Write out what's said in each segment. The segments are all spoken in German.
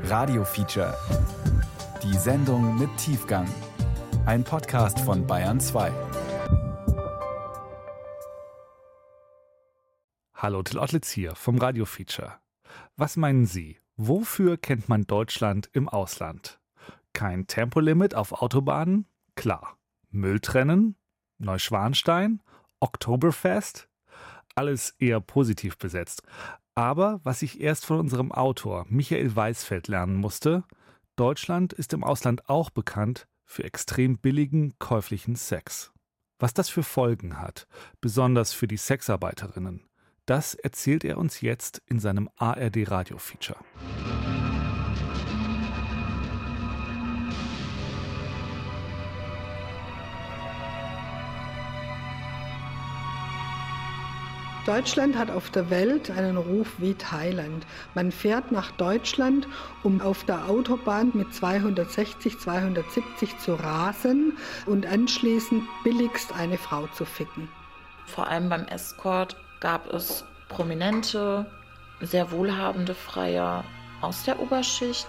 Radio Feature. Die Sendung mit Tiefgang. Ein Podcast von Bayern 2. Hallo, Till Ottlitz hier vom Radio Feature. Was meinen Sie? Wofür kennt man Deutschland im Ausland? Kein Tempolimit auf Autobahnen? Klar. Mülltrennen? Neuschwanstein? Oktoberfest? Alles eher positiv besetzt. Aber was ich erst von unserem Autor Michael Weisfeld lernen musste, Deutschland ist im Ausland auch bekannt für extrem billigen käuflichen Sex. Was das für Folgen hat, besonders für die Sexarbeiterinnen, das erzählt er uns jetzt in seinem ARD Deutschland hat auf der Welt einen Ruf wie Thailand. Man fährt nach Deutschland, um auf der Autobahn mit 260, 270 zu rasen und anschließend billigst eine Frau zu ficken. Vor allem beim Escort gab es prominente, sehr wohlhabende Freier aus der Oberschicht,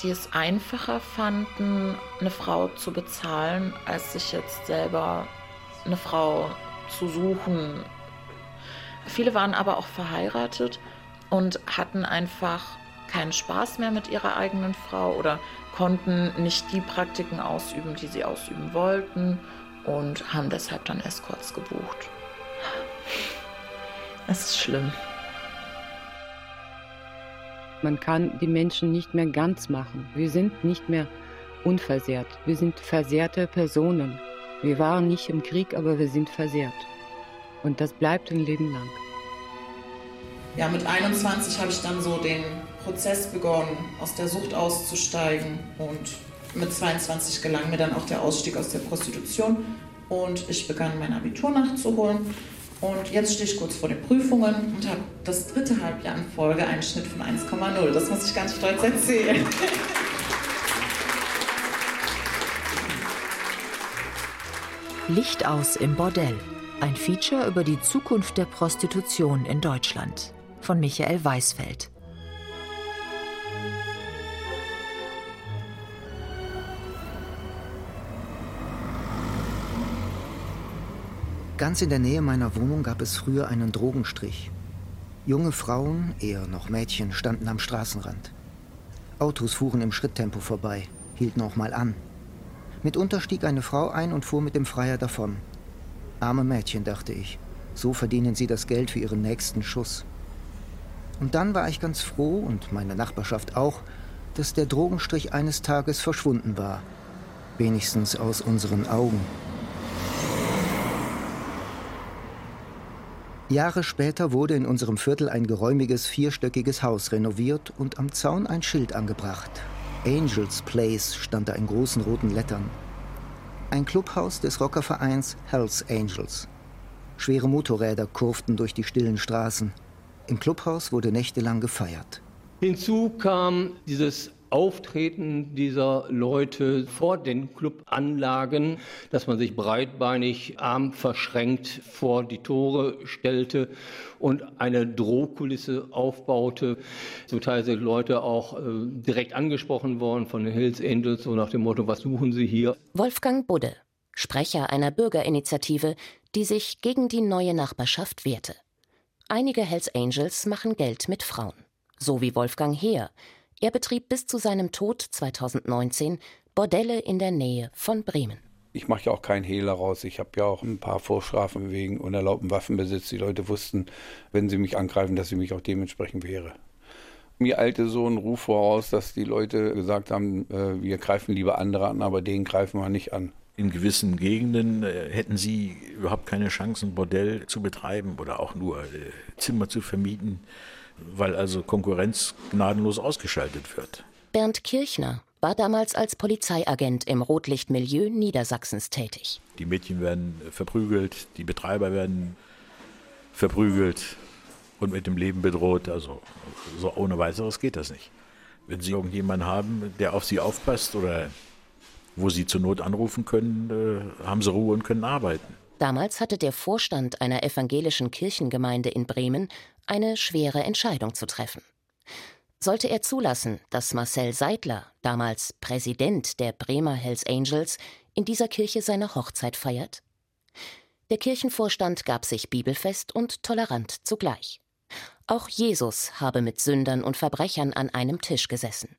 die es einfacher fanden, eine Frau zu bezahlen, als sich jetzt selber eine Frau zu suchen, Viele waren aber auch verheiratet und hatten einfach keinen Spaß mehr mit ihrer eigenen Frau oder konnten nicht die Praktiken ausüben, die sie ausüben wollten und haben deshalb dann Escorts gebucht. Es ist schlimm. Man kann die Menschen nicht mehr ganz machen. Wir sind nicht mehr unversehrt. Wir sind versehrte Personen. Wir waren nicht im Krieg, aber wir sind versehrt. Und das bleibt ein Leben lang. Ja, mit 21 habe ich dann so den Prozess begonnen, aus der Sucht auszusteigen. Und mit 22 gelang mir dann auch der Ausstieg aus der Prostitution. Und ich begann mein Abitur nachzuholen. Und jetzt stehe ich kurz vor den Prüfungen und habe das dritte Halbjahr in Folge einen Schnitt von 1,0. Das muss ich ganz stolz erzählen. Licht aus im Bordell. Ein Feature über die Zukunft der Prostitution in Deutschland von Michael Weisfeld. Ganz in der Nähe meiner Wohnung gab es früher einen Drogenstrich. Junge Frauen, eher noch Mädchen, standen am Straßenrand. Autos fuhren im Schritttempo vorbei, hielten auch mal an. Mitunter stieg eine Frau ein und fuhr mit dem Freier davon. Arme Mädchen, dachte ich. So verdienen sie das Geld für ihren nächsten Schuss. Und dann war ich ganz froh, und meine Nachbarschaft auch, dass der Drogenstrich eines Tages verschwunden war. Wenigstens aus unseren Augen. Jahre später wurde in unserem Viertel ein geräumiges vierstöckiges Haus renoviert und am Zaun ein Schild angebracht. Angels Place stand da in großen roten Lettern. Ein Clubhaus des Rockervereins Hells Angels. Schwere Motorräder kurften durch die stillen Straßen. Im Clubhaus wurde nächtelang gefeiert. Hinzu kam dieses Auftreten dieser Leute vor den Clubanlagen, dass man sich breitbeinig, arm verschränkt vor die Tore stellte und eine Drohkulisse aufbaute. Zum Teil sind Leute auch äh, direkt angesprochen worden von den Hills Angels, so nach dem Motto, was suchen Sie hier? Wolfgang Budde, Sprecher einer Bürgerinitiative, die sich gegen die neue Nachbarschaft wehrte. Einige Hells Angels machen Geld mit Frauen. So wie Wolfgang Heer. Er betrieb bis zu seinem Tod 2019 Bordelle in der Nähe von Bremen. Ich mache ja auch keinen Hehl daraus. Ich habe ja auch ein paar Vorstrafen wegen unerlaubten Waffenbesitz. Die Leute wussten, wenn sie mich angreifen, dass sie mich auch dementsprechend wehre. Mir eilte so ein Ruf voraus, dass die Leute gesagt haben, äh, wir greifen lieber andere an, aber den greifen wir nicht an. In gewissen Gegenden äh, hätten sie überhaupt keine Chance, ein Bordell zu betreiben oder auch nur äh, Zimmer zu vermieten, weil also Konkurrenz gnadenlos ausgeschaltet wird. Bernd Kirchner war damals als Polizeiagent im Rotlichtmilieu Niedersachsens tätig. Die Mädchen werden verprügelt, die Betreiber werden verprügelt und mit dem Leben bedroht. Also so ohne weiteres geht das nicht. Wenn Sie irgendjemanden haben, der auf Sie aufpasst oder wo sie zur Not anrufen können, äh, haben sie Ruhe und können arbeiten. Damals hatte der Vorstand einer evangelischen Kirchengemeinde in Bremen eine schwere Entscheidung zu treffen. Sollte er zulassen, dass Marcel Seidler, damals Präsident der Bremer Hells Angels, in dieser Kirche seine Hochzeit feiert? Der Kirchenvorstand gab sich bibelfest und tolerant zugleich. Auch Jesus habe mit Sündern und Verbrechern an einem Tisch gesessen.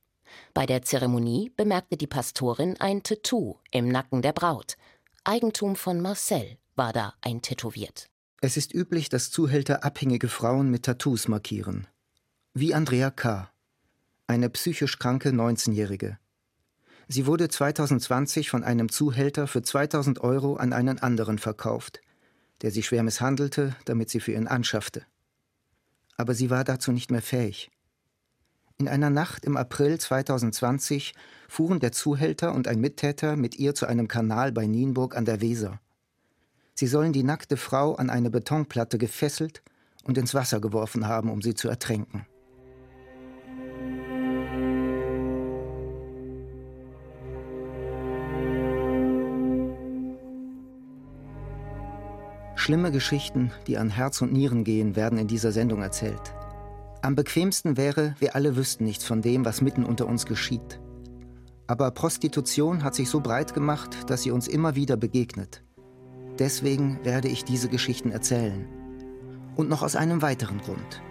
Bei der Zeremonie bemerkte die Pastorin ein Tattoo im Nacken der Braut. Eigentum von Marcel war da eintätowiert. Es ist üblich, dass Zuhälter abhängige Frauen mit Tattoos markieren. Wie Andrea K., eine psychisch kranke 19-Jährige. Sie wurde 2020 von einem Zuhälter für 2000 Euro an einen anderen verkauft, der sie schwer misshandelte, damit sie für ihn anschaffte. Aber sie war dazu nicht mehr fähig. In einer Nacht im April 2020 fuhren der Zuhälter und ein Mittäter mit ihr zu einem Kanal bei Nienburg an der Weser. Sie sollen die nackte Frau an eine Betonplatte gefesselt und ins Wasser geworfen haben, um sie zu ertränken. Schlimme Geschichten, die an Herz und Nieren gehen, werden in dieser Sendung erzählt. Am bequemsten wäre, wir alle wüssten nichts von dem, was mitten unter uns geschieht. Aber Prostitution hat sich so breit gemacht, dass sie uns immer wieder begegnet. Deswegen werde ich diese Geschichten erzählen. Und noch aus einem weiteren Grund.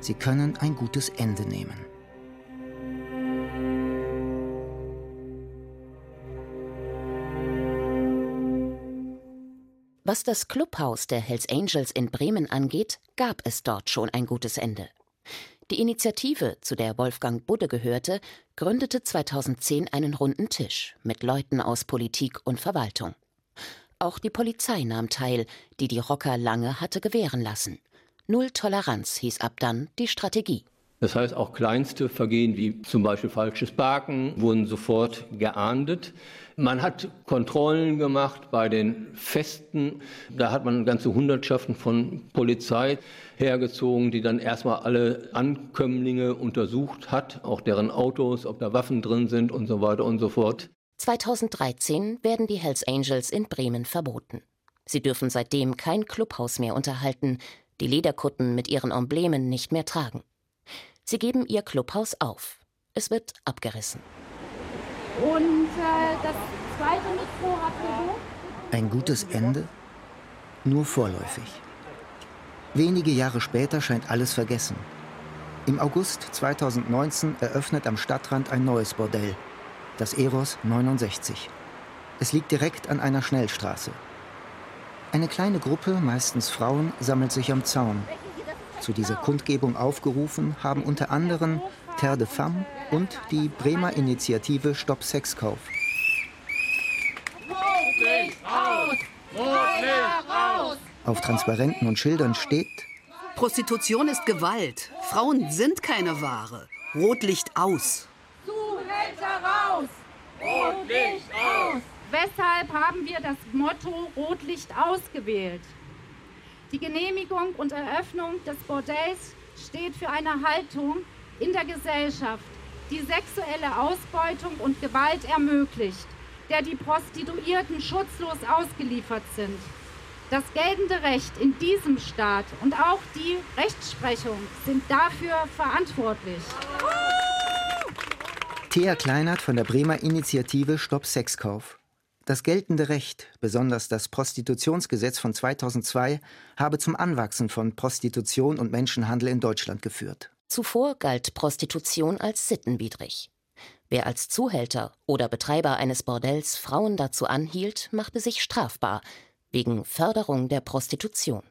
Sie können ein gutes Ende nehmen. Was das Clubhaus der Hells Angels in Bremen angeht, gab es dort schon ein gutes Ende. Die Initiative, zu der Wolfgang Budde gehörte, gründete 2010 einen runden Tisch mit Leuten aus Politik und Verwaltung. Auch die Polizei nahm teil, die die Rocker lange hatte gewähren lassen. Null Toleranz hieß ab dann die Strategie. Das heißt, auch kleinste Vergehen wie zum Beispiel falsches Parken wurden sofort geahndet. Man hat Kontrollen gemacht bei den Festen. Da hat man ganze Hundertschaften von Polizei hergezogen, die dann erstmal alle Ankömmlinge untersucht hat, auch deren Autos, ob da Waffen drin sind und so weiter und so fort. 2013 werden die Hells Angels in Bremen verboten. Sie dürfen seitdem kein Clubhaus mehr unterhalten, die Lederkutten mit ihren Emblemen nicht mehr tragen. Sie geben ihr Clubhaus auf. Es wird abgerissen. Und äh, das zweite Mikro hat Ein gutes Ende? Nur vorläufig. Wenige Jahre später scheint alles vergessen. Im August 2019 eröffnet am Stadtrand ein neues Bordell, das Eros 69. Es liegt direkt an einer Schnellstraße. Eine kleine Gruppe, meistens Frauen, sammelt sich am Zaun. Zu dieser Kundgebung aufgerufen haben unter anderem Terre de Femme und die Bremer Initiative Stopp Sexkauf. Auf Transparenten und Schildern steht: Prostitution ist Gewalt. Frauen sind keine Ware. Rotlicht aus. Raus! Rotlicht aus! Weshalb haben wir das Motto Rotlicht ausgewählt? Die Genehmigung und Eröffnung des Bordells steht für eine Haltung in der Gesellschaft, die sexuelle Ausbeutung und Gewalt ermöglicht, der die Prostituierten schutzlos ausgeliefert sind. Das geltende Recht in diesem Staat und auch die Rechtsprechung sind dafür verantwortlich. Thea Kleinert von der Bremer Initiative Stopp Sexkauf. Das geltende Recht, besonders das Prostitutionsgesetz von 2002, habe zum Anwachsen von Prostitution und Menschenhandel in Deutschland geführt. Zuvor galt Prostitution als sittenwidrig. Wer als Zuhälter oder Betreiber eines Bordells Frauen dazu anhielt, machte sich strafbar wegen Förderung der Prostitution.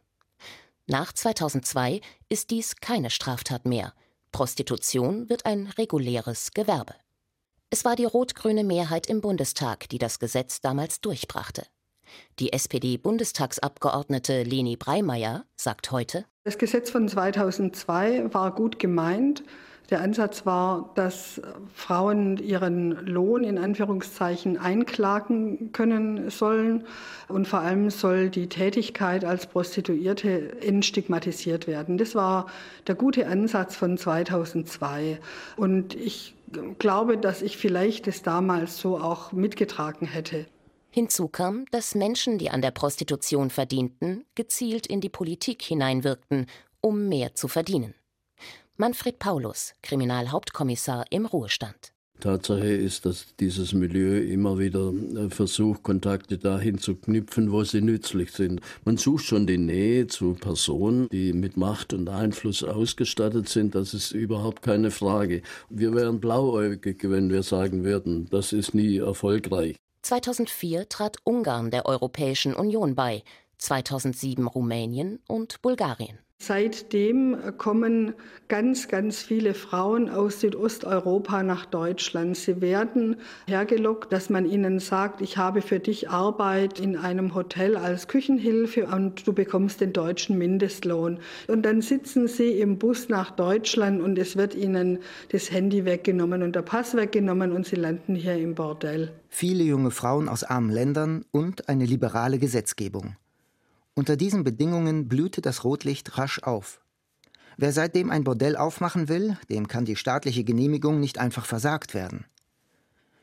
Nach 2002 ist dies keine Straftat mehr. Prostitution wird ein reguläres Gewerbe. Es war die rot-grüne Mehrheit im Bundestag, die das Gesetz damals durchbrachte. Die SPD-Bundestagsabgeordnete Leni Breimeyer sagt heute: Das Gesetz von 2002 war gut gemeint. Der Ansatz war, dass Frauen ihren Lohn in Anführungszeichen einklagen können sollen und vor allem soll die Tätigkeit als Prostituierte entstigmatisiert werden. Das war der gute Ansatz von 2002 und ich glaube, dass ich vielleicht es damals so auch mitgetragen hätte. Hinzu kam, dass Menschen, die an der Prostitution verdienten, gezielt in die Politik hineinwirkten, um mehr zu verdienen. Manfred Paulus, Kriminalhauptkommissar im Ruhestand. Tatsache ist, dass dieses Milieu immer wieder äh, versucht, Kontakte dahin zu knüpfen, wo sie nützlich sind. Man sucht schon die Nähe zu Personen, die mit Macht und Einfluss ausgestattet sind. Das ist überhaupt keine Frage. Wir wären blauäugig, wenn wir sagen würden, das ist nie erfolgreich. 2004 trat Ungarn der Europäischen Union bei, 2007 Rumänien und Bulgarien. Seitdem kommen ganz, ganz viele Frauen aus Südosteuropa nach Deutschland. Sie werden hergelockt, dass man ihnen sagt, ich habe für dich Arbeit in einem Hotel als Küchenhilfe und du bekommst den deutschen Mindestlohn. Und dann sitzen sie im Bus nach Deutschland und es wird ihnen das Handy weggenommen und der Pass weggenommen und sie landen hier im Bordell. Viele junge Frauen aus armen Ländern und eine liberale Gesetzgebung. Unter diesen Bedingungen blühte das Rotlicht rasch auf. Wer seitdem ein Bordell aufmachen will, dem kann die staatliche Genehmigung nicht einfach versagt werden.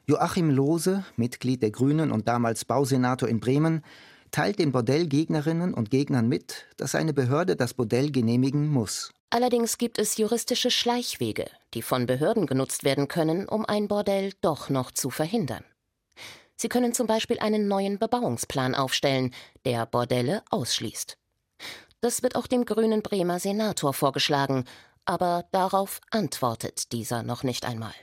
Joachim Lohse, Mitglied der Grünen und damals Bausenator in Bremen, teilt den Bordellgegnerinnen und Gegnern mit, dass eine Behörde das Bordell genehmigen muss. Allerdings gibt es juristische Schleichwege, die von Behörden genutzt werden können, um ein Bordell doch noch zu verhindern. Sie können zum Beispiel einen neuen Bebauungsplan aufstellen, der Bordelle ausschließt. Das wird auch dem grünen Bremer Senator vorgeschlagen, aber darauf antwortet dieser noch nicht einmal.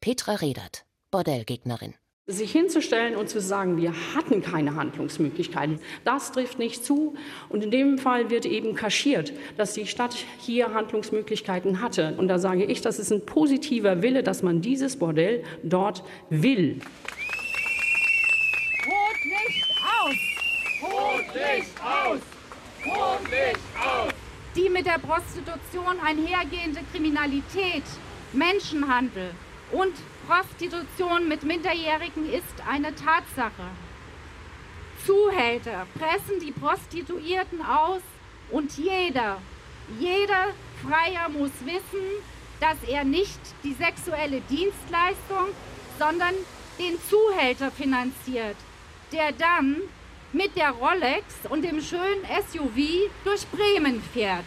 Petra Redert, Bordellgegnerin. Sich hinzustellen und zu sagen, wir hatten keine Handlungsmöglichkeiten, das trifft nicht zu. Und in dem Fall wird eben kaschiert, dass die Stadt hier Handlungsmöglichkeiten hatte. Und da sage ich, das ist ein positiver Wille, dass man dieses Bordell dort will. Rotlicht aus! Rotlicht aus! Die mit der Prostitution einhergehende Kriminalität, Menschenhandel und Prostitution mit Minderjährigen ist eine Tatsache. Zuhälter pressen die Prostituierten aus und jeder, jeder Freier muss wissen, dass er nicht die sexuelle Dienstleistung, sondern den Zuhälter finanziert, der dann mit der Rolex und dem schönen SUV durch Bremen fährt.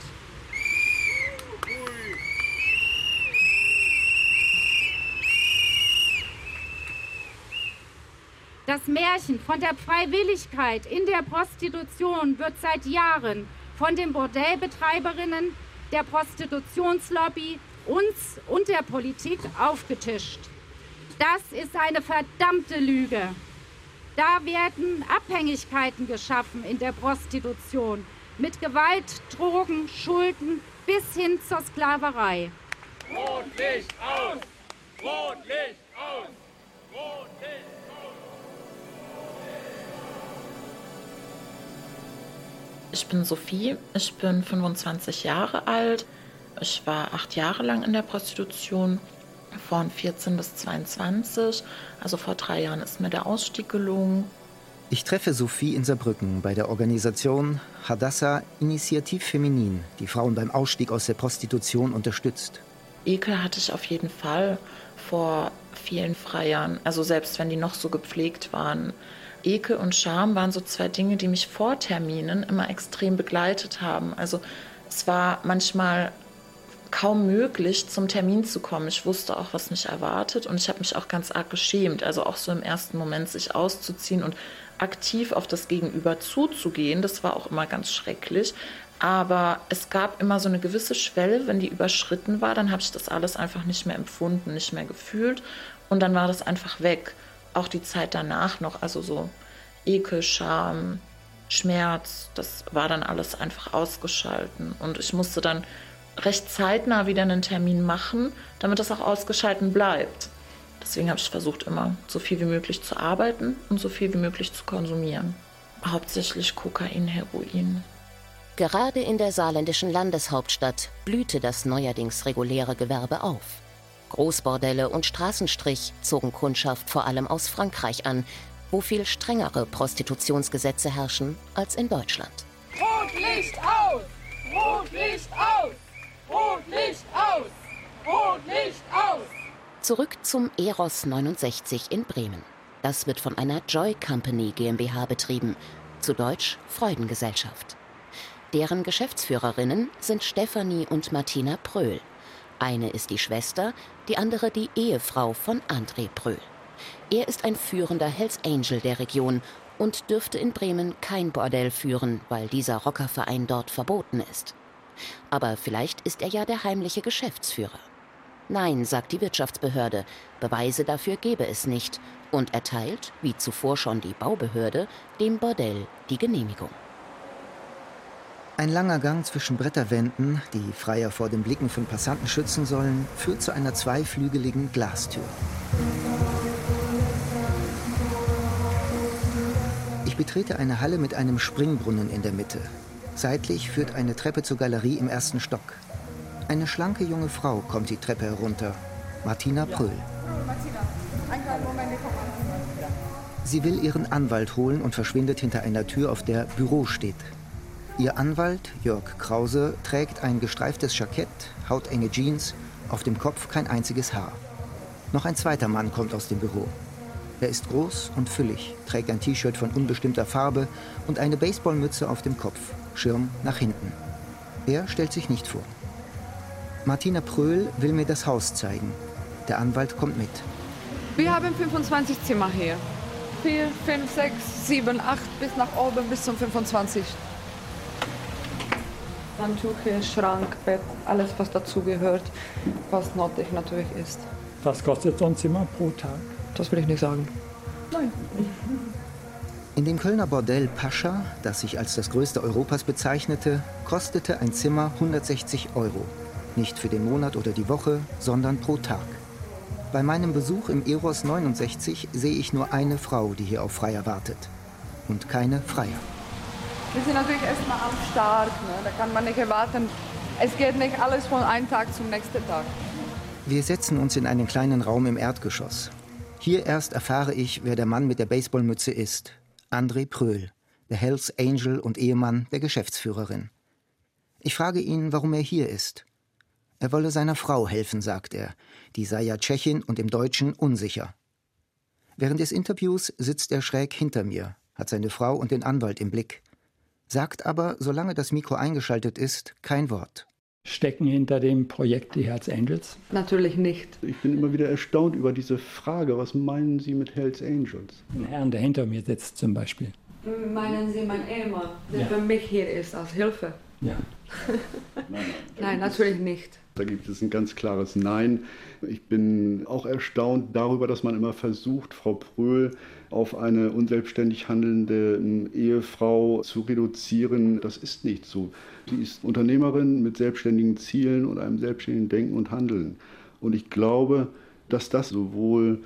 Das Märchen von der Freiwilligkeit in der Prostitution wird seit Jahren von den Bordellbetreiberinnen, der Prostitutionslobby, uns und der Politik aufgetischt. Das ist eine verdammte Lüge. Da werden Abhängigkeiten geschaffen in der Prostitution mit Gewalt, Drogen, Schulden bis hin zur Sklaverei. Rotlicht aus! Rotlicht aus! Rotlicht aus! Ich bin Sophie, ich bin 25 Jahre alt. Ich war acht Jahre lang in der Prostitution von 14 bis 22. Also vor drei Jahren ist mir der Ausstieg gelungen. Ich treffe Sophie in Saarbrücken bei der Organisation Hadassah Initiativ Feminin, die Frauen beim Ausstieg aus der Prostitution unterstützt. Ekel hatte ich auf jeden Fall vor vielen Freiern, also selbst wenn die noch so gepflegt waren. Ekel und Scham waren so zwei Dinge, die mich vor Terminen immer extrem begleitet haben. Also es war manchmal kaum möglich, zum Termin zu kommen. Ich wusste auch, was mich erwartet und ich habe mich auch ganz arg geschämt. Also auch so im ersten Moment sich auszuziehen und aktiv auf das Gegenüber zuzugehen, das war auch immer ganz schrecklich. Aber es gab immer so eine gewisse Schwelle, wenn die überschritten war, dann habe ich das alles einfach nicht mehr empfunden, nicht mehr gefühlt und dann war das einfach weg. Auch die Zeit danach noch, also so Ekel, Scham, Schmerz, das war dann alles einfach ausgeschalten. Und ich musste dann recht zeitnah wieder einen Termin machen, damit das auch ausgeschalten bleibt. Deswegen habe ich versucht, immer so viel wie möglich zu arbeiten und so viel wie möglich zu konsumieren. Hauptsächlich Kokain, Heroin. Gerade in der saarländischen Landeshauptstadt blühte das neuerdings reguläre Gewerbe auf. Großbordelle und Straßenstrich zogen Kundschaft vor allem aus Frankreich an, wo viel strengere Prostitutionsgesetze herrschen als in Deutschland. Rotlicht aus! Rotlicht aus! Rotlicht aus! Rotlicht aus! Zurück zum Eros 69 in Bremen. Das wird von einer Joy Company GmbH betrieben, zu Deutsch Freudengesellschaft. Deren Geschäftsführerinnen sind Stefanie und Martina Pröhl. Eine ist die Schwester, die andere die Ehefrau von André Pröhl. Er ist ein führender Hells Angel der Region und dürfte in Bremen kein Bordell führen, weil dieser Rockerverein dort verboten ist. Aber vielleicht ist er ja der heimliche Geschäftsführer. Nein, sagt die Wirtschaftsbehörde, Beweise dafür gebe es nicht und erteilt, wie zuvor schon die Baubehörde, dem Bordell die Genehmigung. Ein langer Gang zwischen Bretterwänden, die Freier vor den Blicken von Passanten schützen sollen, führt zu einer zweiflügeligen Glastür. Ich betrete eine Halle mit einem Springbrunnen in der Mitte. Seitlich führt eine Treppe zur Galerie im ersten Stock. Eine schlanke junge Frau kommt die Treppe herunter. Martina Pröhl. Sie will ihren Anwalt holen und verschwindet hinter einer Tür, auf der Büro steht. Ihr Anwalt, Jörg Krause, trägt ein gestreiftes Jackett, hautenge Jeans, auf dem Kopf kein einziges Haar. Noch ein zweiter Mann kommt aus dem Büro. Er ist groß und füllig, trägt ein T-Shirt von unbestimmter Farbe und eine Baseballmütze auf dem Kopf, Schirm nach hinten. Er stellt sich nicht vor. Martina Pröhl will mir das Haus zeigen. Der Anwalt kommt mit. Wir haben 25 Zimmer hier. 4, 5, 6, 7, 8 bis nach oben bis zum 25. Handtücher, Schrank, Bett, alles was dazugehört, was nötig natürlich ist. Was kostet so ein Zimmer pro Tag? Das will ich nicht sagen. Nein. In dem Kölner Bordell Pascha, das sich als das größte Europas bezeichnete, kostete ein Zimmer 160 Euro. Nicht für den Monat oder die Woche, sondern pro Tag. Bei meinem Besuch im Eros 69 sehe ich nur eine Frau, die hier auf Freier wartet. Und keine Freier. Wir sind natürlich erstmal am Start. Ne? Da kann man nicht erwarten, es geht nicht alles von einem Tag zum nächsten Tag. Wir setzen uns in einen kleinen Raum im Erdgeschoss. Hier erst erfahre ich, wer der Mann mit der Baseballmütze ist. André Pröhl, der Hells Angel und Ehemann der Geschäftsführerin. Ich frage ihn, warum er hier ist. Er wolle seiner Frau helfen, sagt er. Die sei ja Tschechin und im Deutschen unsicher. Während des Interviews sitzt er schräg hinter mir, hat seine Frau und den Anwalt im Blick, sagt aber, solange das Mikro eingeschaltet ist, kein Wort. Stecken hinter dem Projekt die Hells Angels? Natürlich nicht. Ich bin immer wieder erstaunt über diese Frage, was meinen Sie mit Hells Angels? Ein Herrn, der hinter mir sitzt zum Beispiel. Meinen Sie mein Ehemann, der ja. für mich hier ist als Hilfe? Ja. nein, nein, nein natürlich nicht. Da gibt es ein ganz klares Nein. Ich bin auch erstaunt darüber, dass man immer versucht, Frau Pröhl auf eine unselbstständig handelnde Ehefrau zu reduzieren. Das ist nicht so. Sie ist Unternehmerin mit selbstständigen Zielen und einem selbstständigen Denken und Handeln. Und ich glaube, dass das sowohl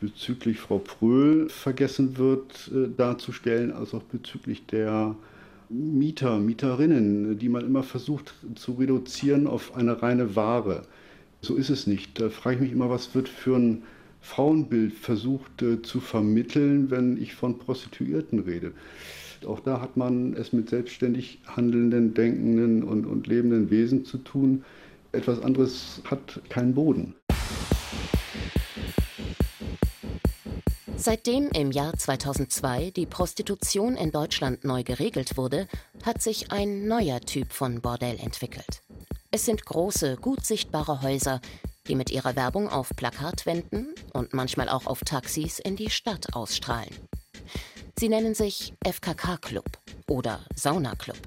bezüglich Frau Pröhl vergessen wird äh, darzustellen, als auch bezüglich der Mieter, Mieterinnen, die man immer versucht zu reduzieren auf eine reine Ware. So ist es nicht. Da frage ich mich immer, was wird für ein Frauenbild versucht äh, zu vermitteln, wenn ich von Prostituierten rede. Auch da hat man es mit selbstständig handelnden, denkenden und, und lebenden Wesen zu tun. Etwas anderes hat keinen Boden. Seitdem im Jahr 2002 die Prostitution in Deutschland neu geregelt wurde, hat sich ein neuer Typ von Bordell entwickelt. Es sind große, gut sichtbare Häuser, die mit ihrer Werbung auf Plakatwänden und manchmal auch auf Taxis in die Stadt ausstrahlen. Sie nennen sich FKK Club oder Sauna Club.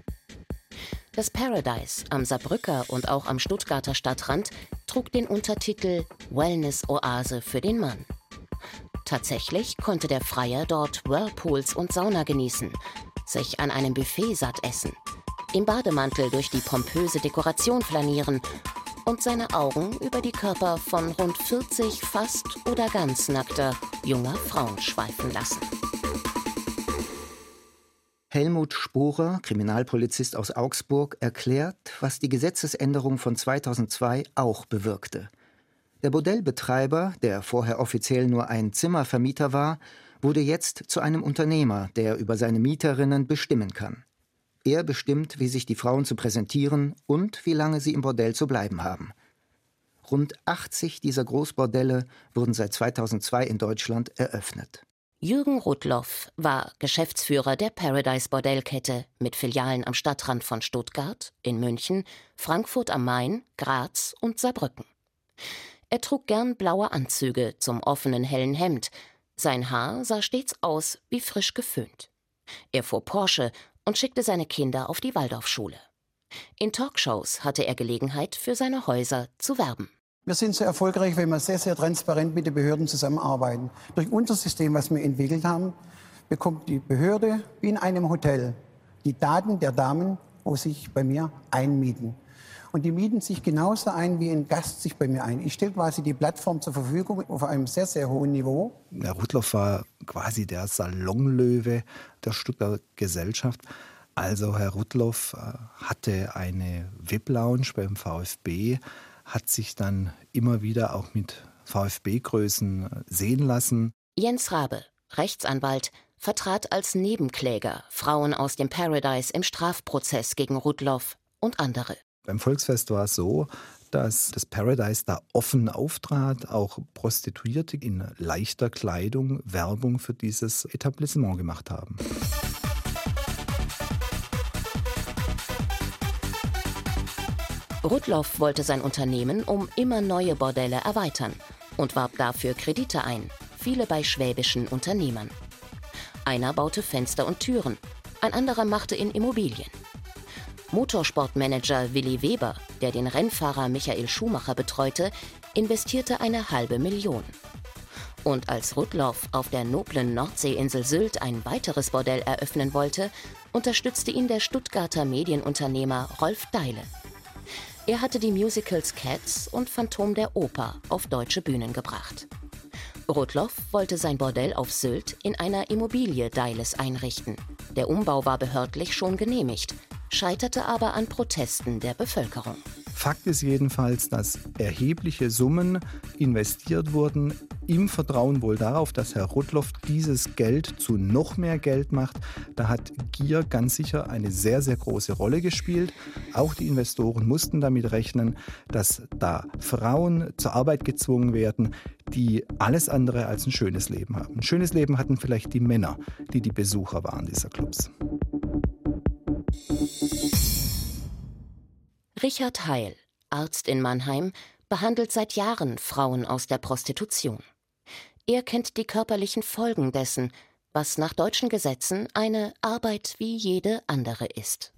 Das Paradise am Saarbrücker und auch am Stuttgarter Stadtrand trug den Untertitel Wellness Oase für den Mann. Tatsächlich konnte der Freier dort Whirlpools und Sauna genießen, sich an einem Buffet satt essen, im Bademantel durch die pompöse Dekoration flanieren und seine Augen über die Körper von rund 40 fast oder ganz nackter junger Frauen schweifen lassen. Helmut Sporer, Kriminalpolizist aus Augsburg, erklärt, was die Gesetzesänderung von 2002 auch bewirkte. Der Bordellbetreiber, der vorher offiziell nur ein Zimmervermieter war, wurde jetzt zu einem Unternehmer, der über seine Mieterinnen bestimmen kann. Er bestimmt, wie sich die Frauen zu präsentieren und wie lange sie im Bordell zu bleiben haben. Rund 80 dieser Großbordelle wurden seit 2002 in Deutschland eröffnet. Jürgen Rudloff war Geschäftsführer der Paradise Bordellkette mit Filialen am Stadtrand von Stuttgart, in München, Frankfurt am Main, Graz und Saarbrücken. Er trug gern blaue Anzüge zum offenen hellen Hemd. Sein Haar sah stets aus wie frisch geföhnt. Er fuhr Porsche und schickte seine Kinder auf die Waldorfschule. In Talkshows hatte er Gelegenheit, für seine Häuser zu werben. Wir sind sehr erfolgreich, wenn wir sehr, sehr transparent mit den Behörden zusammenarbeiten. Durch unser System, was wir entwickelt haben, bekommt die Behörde wie in einem Hotel die Daten der Damen, wo sich bei mir einmieten. Und die mieten sich genauso ein, wie ein Gast sich bei mir ein. Ich stelle quasi die Plattform zur Verfügung auf einem sehr, sehr hohen Niveau. Herr Rudloff war quasi der Salonlöwe der Stuttgarter Gesellschaft. Also Herr Rudloff äh, hatte eine VIP-Lounge beim VfB, hat sich dann immer wieder auch mit VfB-Größen äh, sehen lassen. Jens Rabe, Rechtsanwalt, vertrat als Nebenkläger Frauen aus dem Paradise im Strafprozess gegen Rudloff und andere. Beim Volksfest war es so, dass das Paradise da offen auftrat, auch Prostituierte in leichter Kleidung Werbung für dieses Etablissement gemacht haben. Rudloff wollte sein Unternehmen um immer neue Bordelle erweitern und warb dafür Kredite ein, viele bei schwäbischen Unternehmern. Einer baute Fenster und Türen, ein anderer machte in Immobilien. Motorsportmanager Willi Weber, der den Rennfahrer Michael Schumacher betreute, investierte eine halbe Million. Und als Rudloff auf der noblen Nordseeinsel Sylt ein weiteres Bordell eröffnen wollte, unterstützte ihn der Stuttgarter Medienunternehmer Rolf Deile. Er hatte die Musicals Cats und Phantom der Oper auf deutsche Bühnen gebracht. Rudloff wollte sein Bordell auf Sylt in einer Immobilie Deiles einrichten. Der Umbau war behördlich schon genehmigt, scheiterte aber an Protesten der Bevölkerung. Fakt ist jedenfalls, dass erhebliche Summen investiert wurden, im Vertrauen wohl darauf, dass Herr Rudloff dieses Geld zu noch mehr Geld macht. Da hat Gier ganz sicher eine sehr, sehr große Rolle gespielt. Auch die Investoren mussten damit rechnen, dass da Frauen zur Arbeit gezwungen werden, die alles andere als ein schönes Leben haben. Ein schönes Leben hatten vielleicht die Männer, die die Besucher waren dieser Clubs. Richard Heil, Arzt in Mannheim, behandelt seit Jahren Frauen aus der Prostitution. Er kennt die körperlichen Folgen dessen, was nach deutschen Gesetzen eine Arbeit wie jede andere ist.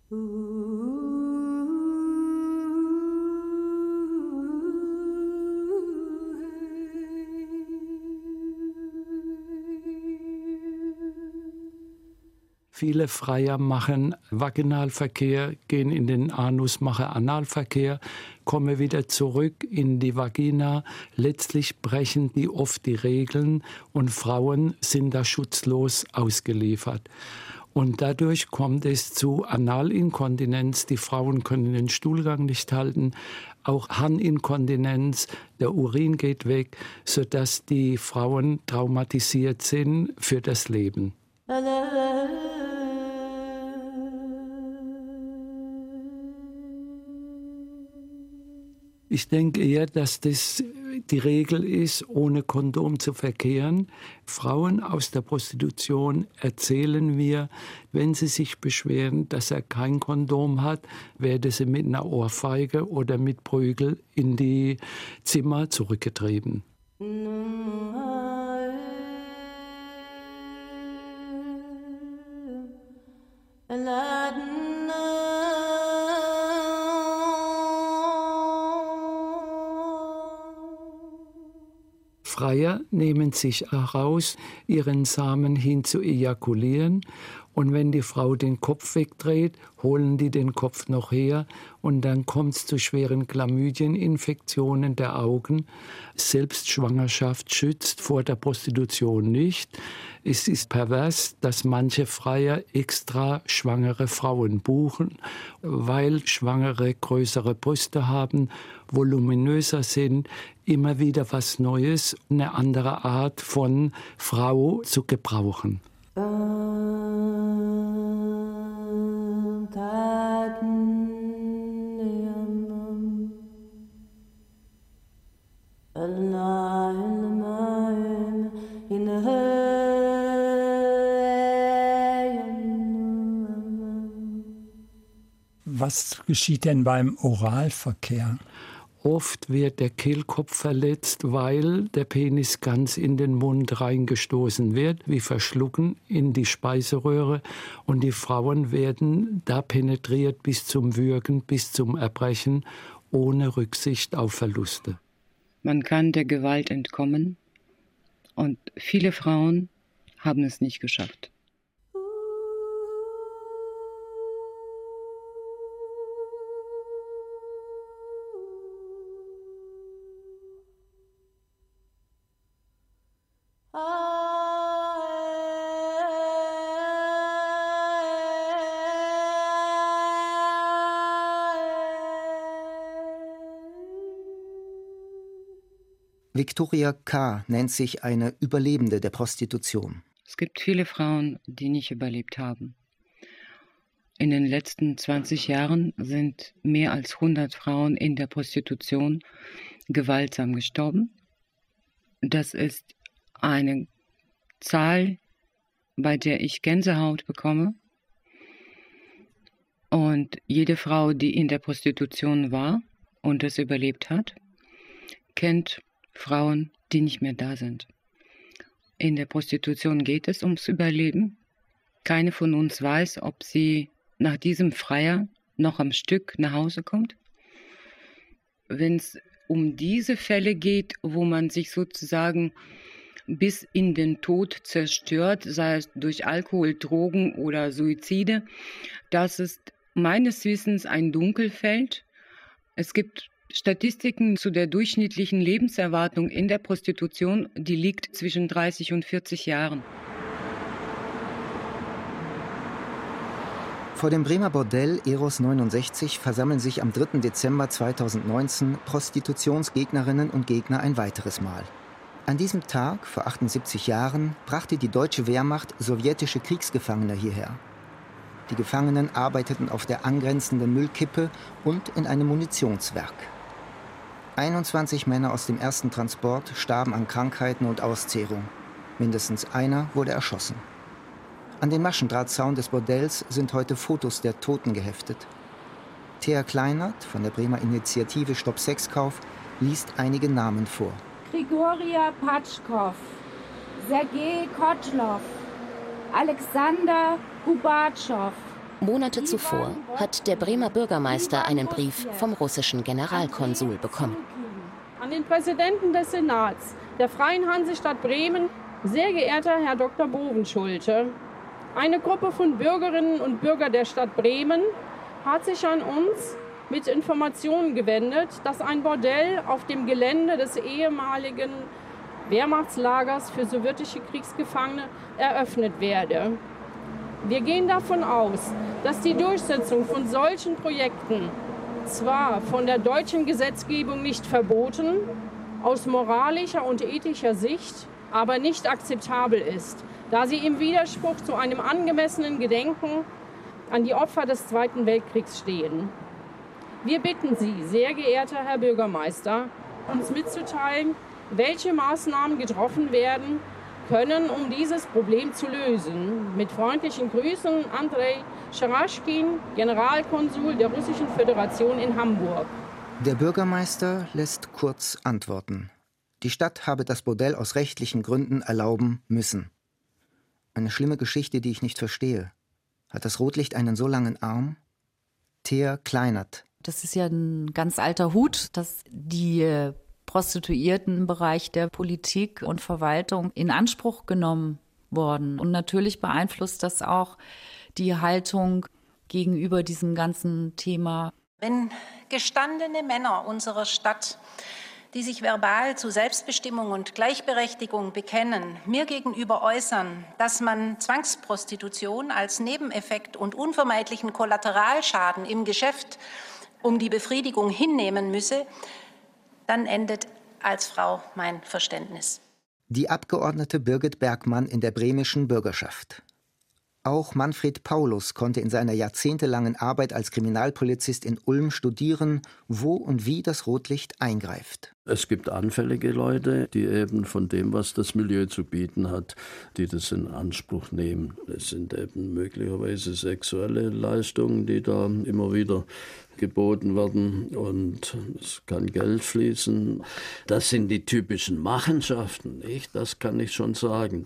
Viele Freier machen Vaginalverkehr, gehen in den Anus, machen Analverkehr, kommen wieder zurück in die Vagina. Letztlich brechen die oft die Regeln und Frauen sind da schutzlos ausgeliefert. Und dadurch kommt es zu Analinkontinenz. Die Frauen können den Stuhlgang nicht halten. Auch Harninkontinenz, der Urin geht weg, sodass die Frauen traumatisiert sind für das Leben. Ich denke eher, dass das die Regel ist, ohne Kondom zu verkehren. Frauen aus der Prostitution erzählen mir, wenn sie sich beschweren, dass er kein Kondom hat, werde sie mit einer Ohrfeige oder mit Prügel in die Zimmer zurückgetrieben. Freier nehmen sich heraus, ihren Samen hin zu ejakulieren. Und wenn die Frau den Kopf wegdreht, holen die den Kopf noch her und dann kommt es zu schweren Chlamydieninfektionen der Augen. Selbstschwangerschaft schützt vor der Prostitution nicht. Es ist pervers, dass manche Freier extra schwangere Frauen buchen, weil Schwangere größere Brüste haben, voluminöser sind, immer wieder was Neues, eine andere Art von Frau zu gebrauchen. Was geschieht denn beim Oralverkehr? Oft wird der Kehlkopf verletzt, weil der Penis ganz in den Mund reingestoßen wird, wie verschlucken in die Speiseröhre. Und die Frauen werden da penetriert bis zum Würgen, bis zum Erbrechen, ohne Rücksicht auf Verluste. Man kann der Gewalt entkommen und viele Frauen haben es nicht geschafft. Victoria K. nennt sich eine Überlebende der Prostitution. Es gibt viele Frauen, die nicht überlebt haben. In den letzten 20 Jahren sind mehr als 100 Frauen in der Prostitution gewaltsam gestorben. Das ist eine Zahl, bei der ich Gänsehaut bekomme. Und jede Frau, die in der Prostitution war und es überlebt hat, kennt Frauen, die nicht mehr da sind. In der Prostitution geht es ums Überleben. Keine von uns weiß, ob sie nach diesem Freier noch am Stück nach Hause kommt. Wenn es um diese Fälle geht, wo man sich sozusagen bis in den Tod zerstört, sei es durch Alkohol, Drogen oder Suizide, das ist meines Wissens ein Dunkelfeld. Es gibt Statistiken zu der durchschnittlichen Lebenserwartung in der Prostitution, die liegt zwischen 30 und 40 Jahren. Vor dem Bremer Bordell Eros 69 versammeln sich am 3. Dezember 2019 Prostitutionsgegnerinnen und Gegner ein weiteres Mal. An diesem Tag, vor 78 Jahren, brachte die deutsche Wehrmacht sowjetische Kriegsgefangene hierher. Die Gefangenen arbeiteten auf der angrenzenden Müllkippe und in einem Munitionswerk. 21 Männer aus dem ersten Transport starben an Krankheiten und Auszehrung. Mindestens einer wurde erschossen. An den Maschendrahtzaun des Bordells sind heute Fotos der Toten geheftet. Thea Kleinert von der Bremer Initiative Stopp Sexkauf liest einige Namen vor. Grigoria Patschkow, Sergei Kotschlow, Alexander Gubatschow, Monate zuvor hat der Bremer Bürgermeister einen Brief vom russischen Generalkonsul bekommen. An den Präsidenten des Senats der Freien Hansestadt Bremen, sehr geehrter Herr Dr. Bovenschulte, eine Gruppe von Bürgerinnen und Bürgern der Stadt Bremen hat sich an uns mit Informationen gewendet, dass ein Bordell auf dem Gelände des ehemaligen Wehrmachtslagers für sowjetische Kriegsgefangene eröffnet werde. Wir gehen davon aus, dass die Durchsetzung von solchen Projekten zwar von der deutschen Gesetzgebung nicht verboten, aus moralischer und ethischer Sicht aber nicht akzeptabel ist, da sie im Widerspruch zu einem angemessenen Gedenken an die Opfer des Zweiten Weltkriegs stehen. Wir bitten Sie, sehr geehrter Herr Bürgermeister, uns mitzuteilen, welche Maßnahmen getroffen werden, können, um dieses Problem zu lösen. Mit freundlichen Grüßen, Andrei Scharaschkin, Generalkonsul der Russischen Föderation in Hamburg. Der Bürgermeister lässt kurz antworten. Die Stadt habe das Bordell aus rechtlichen Gründen erlauben müssen. Eine schlimme Geschichte, die ich nicht verstehe. Hat das Rotlicht einen so langen Arm? Thea Kleinert. Das ist ja ein ganz alter Hut, dass die Prostituiertenbereich der Politik und Verwaltung in Anspruch genommen worden. Und natürlich beeinflusst das auch die Haltung gegenüber diesem ganzen Thema. Wenn gestandene Männer unserer Stadt, die sich verbal zu Selbstbestimmung und Gleichberechtigung bekennen, mir gegenüber äußern, dass man Zwangsprostitution als Nebeneffekt und unvermeidlichen Kollateralschaden im Geschäft um die Befriedigung hinnehmen müsse, dann endet als Frau mein Verständnis. Die Abgeordnete Birgit Bergmann in der bremischen Bürgerschaft. Auch Manfred Paulus konnte in seiner jahrzehntelangen Arbeit als Kriminalpolizist in Ulm studieren, wo und wie das Rotlicht eingreift. Es gibt anfällige Leute, die eben von dem, was das Milieu zu bieten hat, die das in Anspruch nehmen. Es sind eben möglicherweise sexuelle Leistungen, die da immer wieder geboten werden und es kann Geld fließen. Das sind die typischen Machenschaften, nicht? das kann ich schon sagen.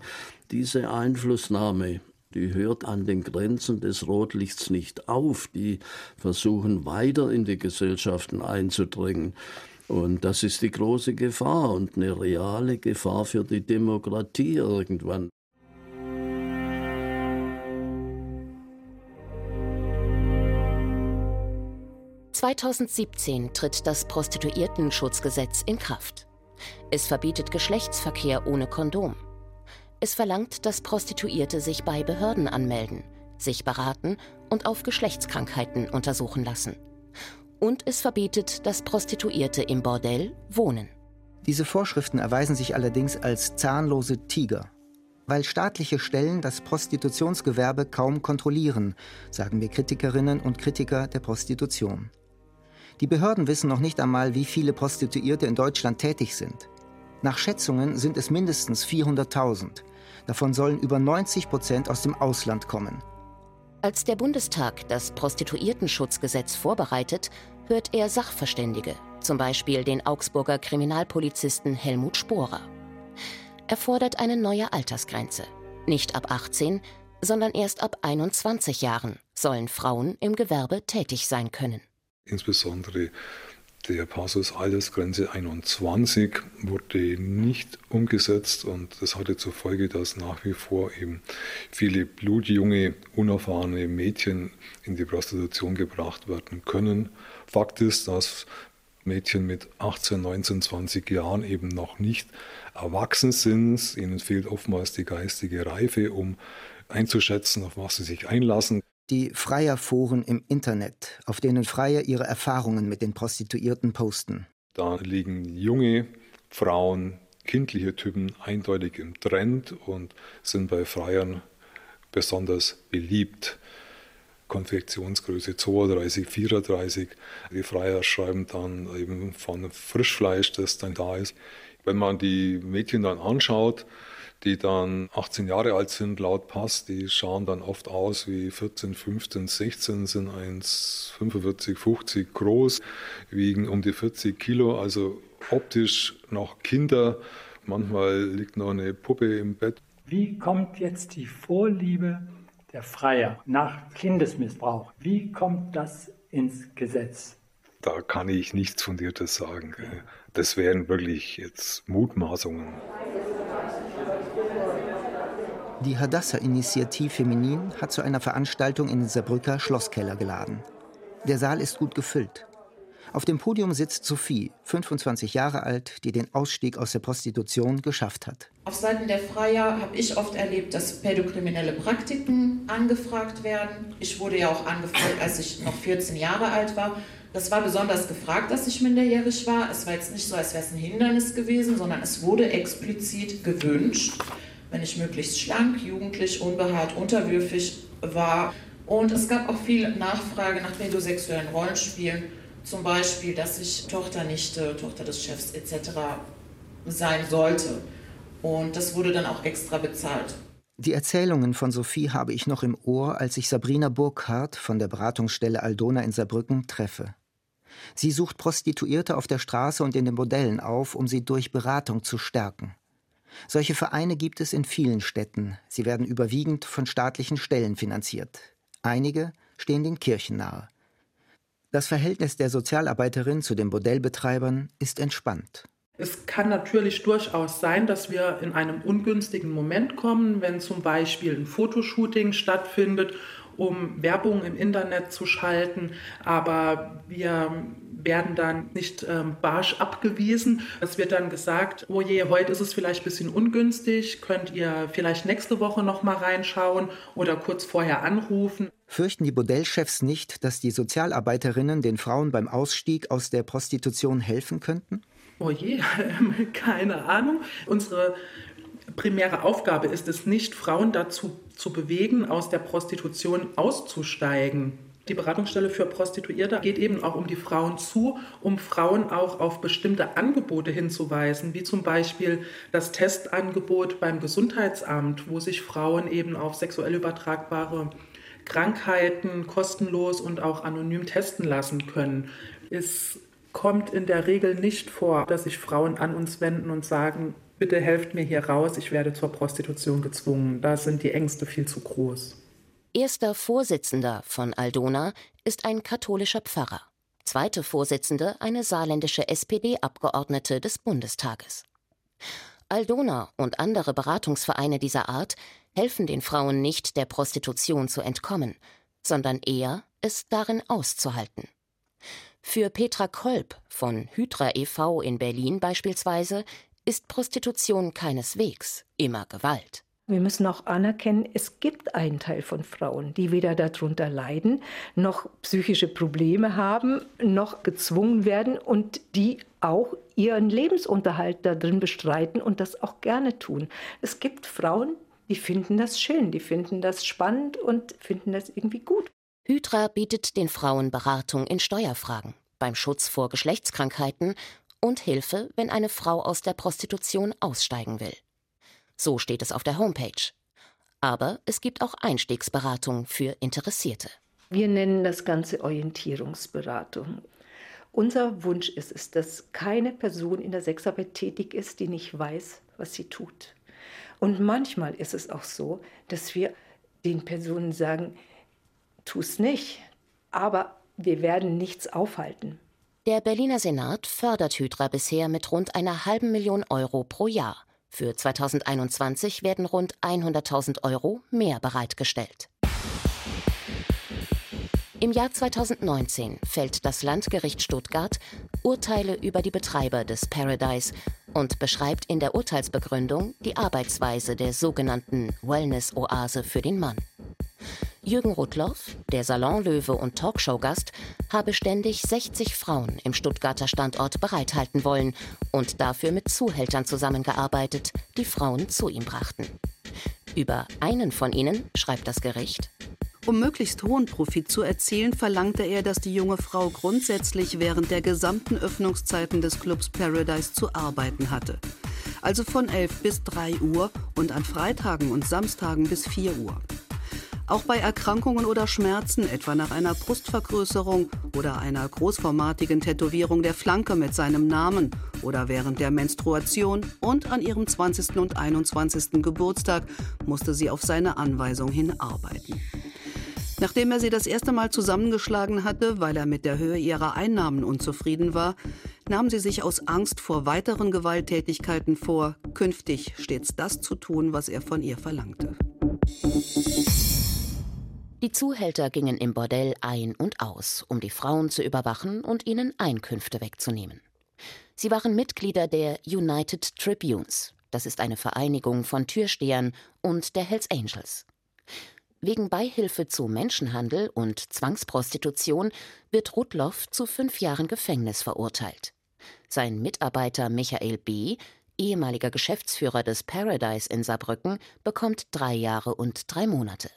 Diese Einflussnahme die hört an den Grenzen des Rotlichts nicht auf, die versuchen weiter in die Gesellschaften einzudringen. Und das ist die große Gefahr und eine reale Gefahr für die Demokratie irgendwann. (2017) tritt das Prostituiertenschutzgesetz in Kraft. Es verbietet Geschlechtsverkehr ohne Kondom. Es verlangt, dass Prostituierte sich bei Behörden anmelden, sich beraten und auf Geschlechtskrankheiten untersuchen lassen. Und es verbietet, dass Prostituierte im Bordell wohnen. Diese Vorschriften erweisen sich allerdings als zahnlose Tiger. Weil staatliche Stellen das Prostitutionsgewerbe kaum kontrollieren, sagen mir Kritikerinnen und Kritiker der Prostitution. Die Behörden wissen noch nicht einmal, wie viele Prostituierte in Deutschland tätig sind. Nach Schätzungen sind es mindestens 400.000. Davon sollen über 90 Prozent aus dem Ausland kommen. Als der Bundestag das Prostituiertenschutzgesetz vorbereitet, hört er Sachverständige, zum Beispiel den Augsburger Kriminalpolizisten Helmut Sporer. Er fordert eine neue Altersgrenze. Nicht ab 18, sondern erst ab 21 Jahren sollen Frauen im Gewerbe tätig sein können. Insbesondere der Passus Altersgrenze 21 wurde nicht umgesetzt und das hatte zur Folge, dass nach wie vor eben viele blutjunge, unerfahrene Mädchen in die Prostitution gebracht werden können. Fakt ist, dass Mädchen mit 18, 19, 20 Jahren eben noch nicht erwachsen sind. Ihnen fehlt oftmals die geistige Reife, um einzuschätzen, auf was sie sich einlassen die Freier-Foren im Internet, auf denen Freier ihre Erfahrungen mit den Prostituierten posten. Da liegen junge Frauen, kindliche Typen eindeutig im Trend und sind bei Freiern besonders beliebt. Konfektionsgröße 32, 34. Die Freier schreiben dann eben von Frischfleisch, das dann da ist. Wenn man die Mädchen dann anschaut, die dann 18 Jahre alt sind, laut Pass, die schauen dann oft aus wie 14, 15, 16, sind 1,45, 50 groß, wiegen um die 40 Kilo, also optisch noch Kinder. Manchmal liegt noch eine Puppe im Bett. Wie kommt jetzt die Vorliebe der Freier nach Kindesmissbrauch? Wie kommt das ins Gesetz? Da kann ich nichts Fundiertes sagen. Das wären wirklich jetzt Mutmaßungen. Die Hadassah-Initiative Feminin hat zu einer Veranstaltung in den Saarbrücker Schlosskeller geladen. Der Saal ist gut gefüllt. Auf dem Podium sitzt Sophie, 25 Jahre alt, die den Ausstieg aus der Prostitution geschafft hat. Auf Seiten der Freier habe ich oft erlebt, dass pädokriminelle Praktiken angefragt werden. Ich wurde ja auch angefragt, als ich noch 14 Jahre alt war. Das war besonders gefragt, dass ich minderjährig war. Es war jetzt nicht so, als wäre es ein Hindernis gewesen, sondern es wurde explizit gewünscht wenn ich möglichst schlank, jugendlich, unbehaart, unterwürfig war. Und es gab auch viel Nachfrage nach pädosexuellen Rollenspielen, zum Beispiel, dass ich Tochter, Nichte, Tochter des Chefs etc. sein sollte. Und das wurde dann auch extra bezahlt. Die Erzählungen von Sophie habe ich noch im Ohr, als ich Sabrina Burkhardt von der Beratungsstelle Aldona in Saarbrücken treffe. Sie sucht Prostituierte auf der Straße und in den Bordellen auf, um sie durch Beratung zu stärken. Solche Vereine gibt es in vielen Städten. Sie werden überwiegend von staatlichen Stellen finanziert. Einige stehen den Kirchen nahe. Das Verhältnis der Sozialarbeiterin zu den Bordellbetreibern ist entspannt. Es kann natürlich durchaus sein, dass wir in einem ungünstigen Moment kommen, wenn zum Beispiel ein Fotoshooting stattfindet, um Werbung im Internet zu schalten. Aber wir werden dann nicht ähm, barsch abgewiesen. Es wird dann gesagt, oh je, heute ist es vielleicht ein bisschen ungünstig, könnt ihr vielleicht nächste Woche noch mal reinschauen oder kurz vorher anrufen. Fürchten die Bordellchefs nicht, dass die Sozialarbeiterinnen den Frauen beim Ausstieg aus der Prostitution helfen könnten? Oh je, keine Ahnung. Unsere primäre Aufgabe ist es nicht, Frauen dazu zu bewegen, aus der Prostitution auszusteigen. Die Beratungsstelle für Prostituierte geht eben auch um die Frauen zu, um Frauen auch auf bestimmte Angebote hinzuweisen, wie zum Beispiel das Testangebot beim Gesundheitsamt, wo sich Frauen eben auf sexuell übertragbare Krankheiten kostenlos und auch anonym testen lassen können. Es kommt in der Regel nicht vor, dass sich Frauen an uns wenden und sagen, bitte helft mir hier raus, ich werde zur Prostitution gezwungen. Da sind die Ängste viel zu groß. Erster Vorsitzender von Aldona ist ein katholischer Pfarrer. Zweite Vorsitzende eine saarländische SPD-Abgeordnete des Bundestages. Aldona und andere Beratungsvereine dieser Art helfen den Frauen nicht, der Prostitution zu entkommen, sondern eher, es darin auszuhalten. Für Petra Kolb von Hydra e.V. in Berlin beispielsweise ist Prostitution keineswegs immer Gewalt. Wir müssen auch anerkennen, es gibt einen Teil von Frauen, die weder darunter leiden, noch psychische Probleme haben, noch gezwungen werden und die auch ihren Lebensunterhalt darin bestreiten und das auch gerne tun. Es gibt Frauen, die finden das schön, die finden das spannend und finden das irgendwie gut. Hydra bietet den Frauen Beratung in Steuerfragen, beim Schutz vor Geschlechtskrankheiten und Hilfe, wenn eine Frau aus der Prostitution aussteigen will. So steht es auf der Homepage. Aber es gibt auch Einstiegsberatung für Interessierte. Wir nennen das Ganze Orientierungsberatung. Unser Wunsch ist es, dass keine Person in der Sexarbeit tätig ist, die nicht weiß, was sie tut. Und manchmal ist es auch so, dass wir den Personen sagen, tu es nicht, aber wir werden nichts aufhalten. Der Berliner Senat fördert Hydra bisher mit rund einer halben Million Euro pro Jahr. Für 2021 werden rund 100.000 Euro mehr bereitgestellt. Im Jahr 2019 fällt das Landgericht Stuttgart Urteile über die Betreiber des Paradise und beschreibt in der Urteilsbegründung die Arbeitsweise der sogenannten Wellness-Oase für den Mann. Jürgen Rudloff, der Salonlöwe und Talkshow-Gast, habe ständig 60 Frauen im Stuttgarter Standort bereithalten wollen und dafür mit Zuhältern zusammengearbeitet, die Frauen zu ihm brachten. Über einen von ihnen schreibt das Gericht. Um möglichst hohen Profit zu erzielen, verlangte er, dass die junge Frau grundsätzlich während der gesamten Öffnungszeiten des Clubs Paradise zu arbeiten hatte. Also von 11 bis 3 Uhr und an Freitagen und Samstagen bis 4 Uhr. Auch bei Erkrankungen oder Schmerzen, etwa nach einer Brustvergrößerung oder einer großformatigen Tätowierung der Flanke mit seinem Namen oder während der Menstruation und an ihrem 20. und 21. Geburtstag musste sie auf seine Anweisung hin arbeiten. Nachdem er sie das erste Mal zusammengeschlagen hatte, weil er mit der Höhe ihrer Einnahmen unzufrieden war, nahm sie sich aus Angst vor weiteren Gewalttätigkeiten vor, künftig stets das zu tun, was er von ihr verlangte. Die Zuhälter gingen im Bordell ein und aus, um die Frauen zu überwachen und ihnen Einkünfte wegzunehmen. Sie waren Mitglieder der United Tribunes, das ist eine Vereinigung von Türstehern und der Hells Angels. Wegen Beihilfe zu Menschenhandel und Zwangsprostitution wird Rudloff zu fünf Jahren Gefängnis verurteilt. Sein Mitarbeiter Michael B., ehemaliger Geschäftsführer des Paradise in Saarbrücken, bekommt drei Jahre und drei Monate.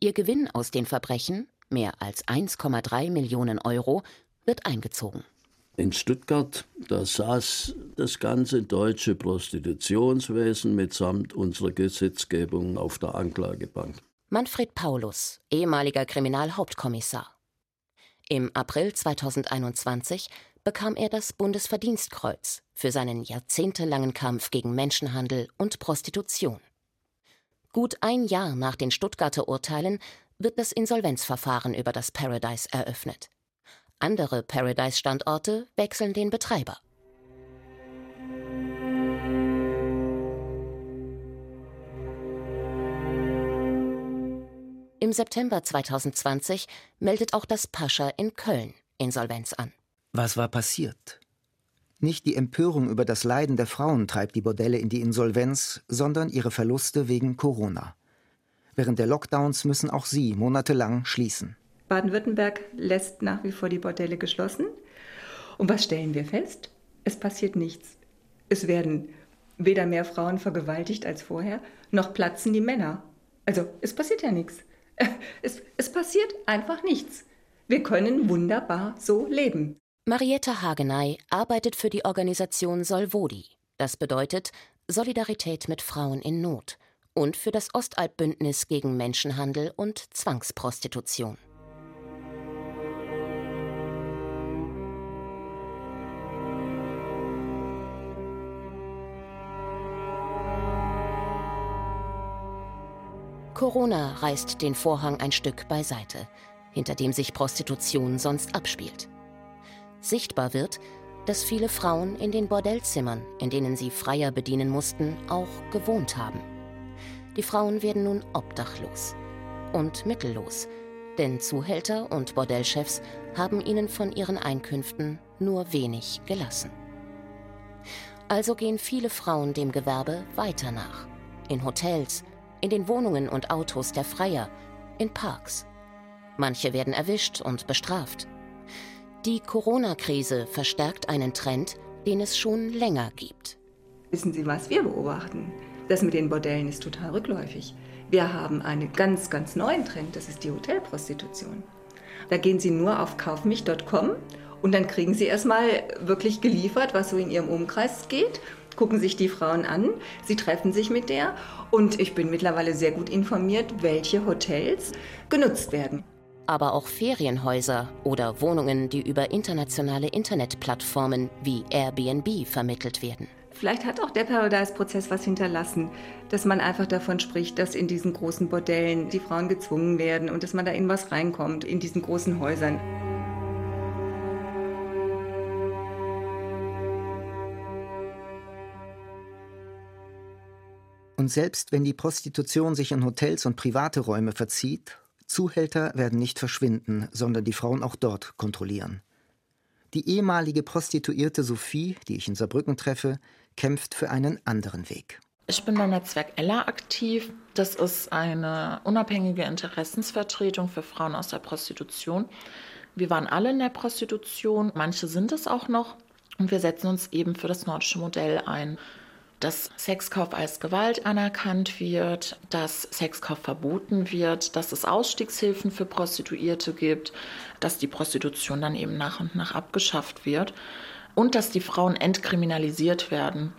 Ihr Gewinn aus den Verbrechen, mehr als 1,3 Millionen Euro, wird eingezogen. In Stuttgart, da saß das ganze deutsche Prostitutionswesen mitsamt unserer Gesetzgebung auf der Anklagebank. Manfred Paulus, ehemaliger Kriminalhauptkommissar. Im April 2021 bekam er das Bundesverdienstkreuz für seinen jahrzehntelangen Kampf gegen Menschenhandel und Prostitution. Gut ein Jahr nach den Stuttgarter Urteilen wird das Insolvenzverfahren über das Paradise eröffnet. Andere Paradise-Standorte wechseln den Betreiber. Im September 2020 meldet auch das Pascha in Köln Insolvenz an. Was war passiert? Nicht die Empörung über das Leiden der Frauen treibt die Bordelle in die Insolvenz, sondern ihre Verluste wegen Corona. Während der Lockdowns müssen auch sie monatelang schließen. Baden-Württemberg lässt nach wie vor die Bordelle geschlossen. Und was stellen wir fest? Es passiert nichts. Es werden weder mehr Frauen vergewaltigt als vorher, noch platzen die Männer. Also es passiert ja nichts. Es, es passiert einfach nichts. Wir können wunderbar so leben. Marietta Hagenay arbeitet für die Organisation Solvodi. Das bedeutet Solidarität mit Frauen in Not und für das Ostalbbündnis gegen Menschenhandel und Zwangsprostitution. Corona reißt den Vorhang ein Stück beiseite, hinter dem sich Prostitution sonst abspielt. Sichtbar wird, dass viele Frauen in den Bordellzimmern, in denen sie Freier bedienen mussten, auch gewohnt haben. Die Frauen werden nun obdachlos und mittellos, denn Zuhälter und Bordellchefs haben ihnen von ihren Einkünften nur wenig gelassen. Also gehen viele Frauen dem Gewerbe weiter nach. In Hotels, in den Wohnungen und Autos der Freier, in Parks. Manche werden erwischt und bestraft. Die Corona-Krise verstärkt einen Trend, den es schon länger gibt. Wissen Sie, was wir beobachten? Das mit den Bordellen ist total rückläufig. Wir haben einen ganz, ganz neuen Trend, das ist die Hotelprostitution. Da gehen Sie nur auf kaufmich.com und dann kriegen Sie erstmal wirklich geliefert, was so in Ihrem Umkreis geht gucken sich die Frauen an, sie treffen sich mit der und ich bin mittlerweile sehr gut informiert, welche Hotels genutzt werden. Aber auch Ferienhäuser oder Wohnungen, die über internationale Internetplattformen wie Airbnb vermittelt werden. Vielleicht hat auch der Paradise-Prozess was hinterlassen, dass man einfach davon spricht, dass in diesen großen Bordellen die Frauen gezwungen werden und dass man da in was reinkommt, in diesen großen Häusern. Und selbst wenn die Prostitution sich in Hotels und private Räume verzieht, Zuhälter werden nicht verschwinden, sondern die Frauen auch dort kontrollieren. Die ehemalige Prostituierte Sophie, die ich in Saarbrücken treffe, kämpft für einen anderen Weg. Ich bin beim Netzwerk Ella aktiv. Das ist eine unabhängige Interessensvertretung für Frauen aus der Prostitution. Wir waren alle in der Prostitution, manche sind es auch noch. Und wir setzen uns eben für das nordische Modell ein dass Sexkauf als Gewalt anerkannt wird, dass Sexkauf verboten wird, dass es Ausstiegshilfen für Prostituierte gibt, dass die Prostitution dann eben nach und nach abgeschafft wird und dass die Frauen entkriminalisiert werden.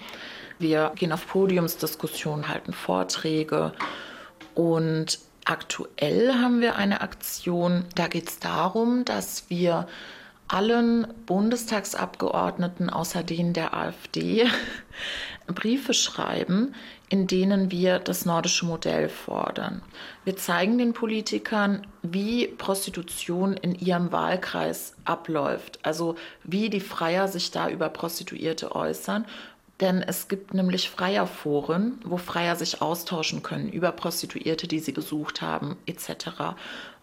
Wir gehen auf Podiumsdiskussionen, halten Vorträge und aktuell haben wir eine Aktion, da geht es darum, dass wir allen Bundestagsabgeordneten außer denen der AfD Briefe schreiben, in denen wir das nordische Modell fordern. Wir zeigen den Politikern, wie Prostitution in ihrem Wahlkreis abläuft, also wie die Freier sich da über Prostituierte äußern. Denn es gibt nämlich Freierforen, wo Freier sich austauschen können über Prostituierte, die sie gesucht haben, etc.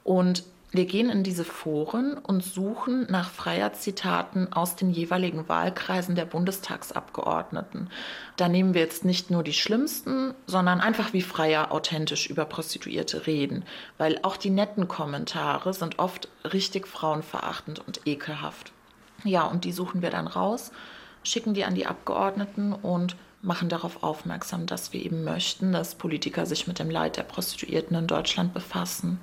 Und wir gehen in diese Foren und suchen nach Freier-Zitaten aus den jeweiligen Wahlkreisen der Bundestagsabgeordneten. Da nehmen wir jetzt nicht nur die schlimmsten, sondern einfach wie Freier authentisch über Prostituierte reden, weil auch die netten Kommentare sind oft richtig frauenverachtend und ekelhaft. Ja, und die suchen wir dann raus, schicken die an die Abgeordneten und machen darauf aufmerksam, dass wir eben möchten, dass Politiker sich mit dem Leid der Prostituierten in Deutschland befassen.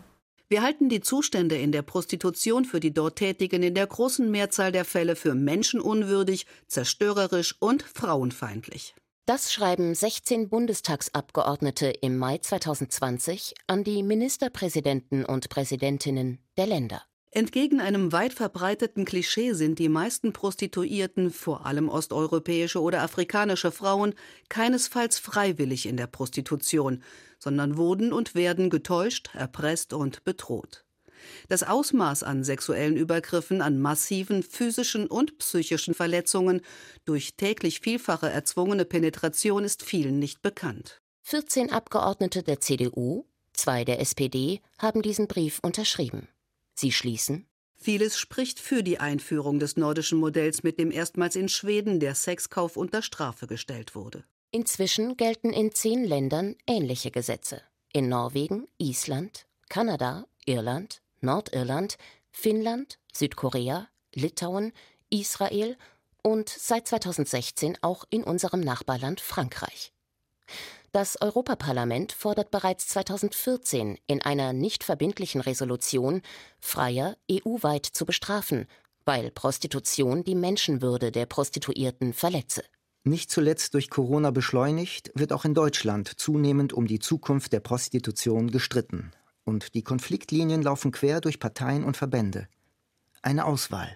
Wir halten die Zustände in der Prostitution für die dort Tätigen in der großen Mehrzahl der Fälle für menschenunwürdig, zerstörerisch und frauenfeindlich. Das schreiben 16 Bundestagsabgeordnete im Mai 2020 an die Ministerpräsidenten und Präsidentinnen der Länder. Entgegen einem weit verbreiteten Klischee sind die meisten Prostituierten, vor allem osteuropäische oder afrikanische Frauen, keinesfalls freiwillig in der Prostitution, sondern wurden und werden getäuscht, erpresst und bedroht. Das Ausmaß an sexuellen Übergriffen, an massiven physischen und psychischen Verletzungen durch täglich vielfache erzwungene Penetration ist vielen nicht bekannt. 14 Abgeordnete der CDU, zwei der SPD haben diesen Brief unterschrieben. Sie schließen Vieles spricht für die Einführung des nordischen Modells, mit dem erstmals in Schweden der Sexkauf unter Strafe gestellt wurde. Inzwischen gelten in zehn Ländern ähnliche Gesetze. In Norwegen, Island, Kanada, Irland, Nordirland, Finnland, Südkorea, Litauen, Israel und seit 2016 auch in unserem Nachbarland Frankreich. Das Europaparlament fordert bereits 2014 in einer nicht verbindlichen Resolution, Freier EU-weit zu bestrafen, weil Prostitution die Menschenwürde der Prostituierten verletze. Nicht zuletzt durch Corona beschleunigt, wird auch in Deutschland zunehmend um die Zukunft der Prostitution gestritten. Und die Konfliktlinien laufen quer durch Parteien und Verbände. Eine Auswahl.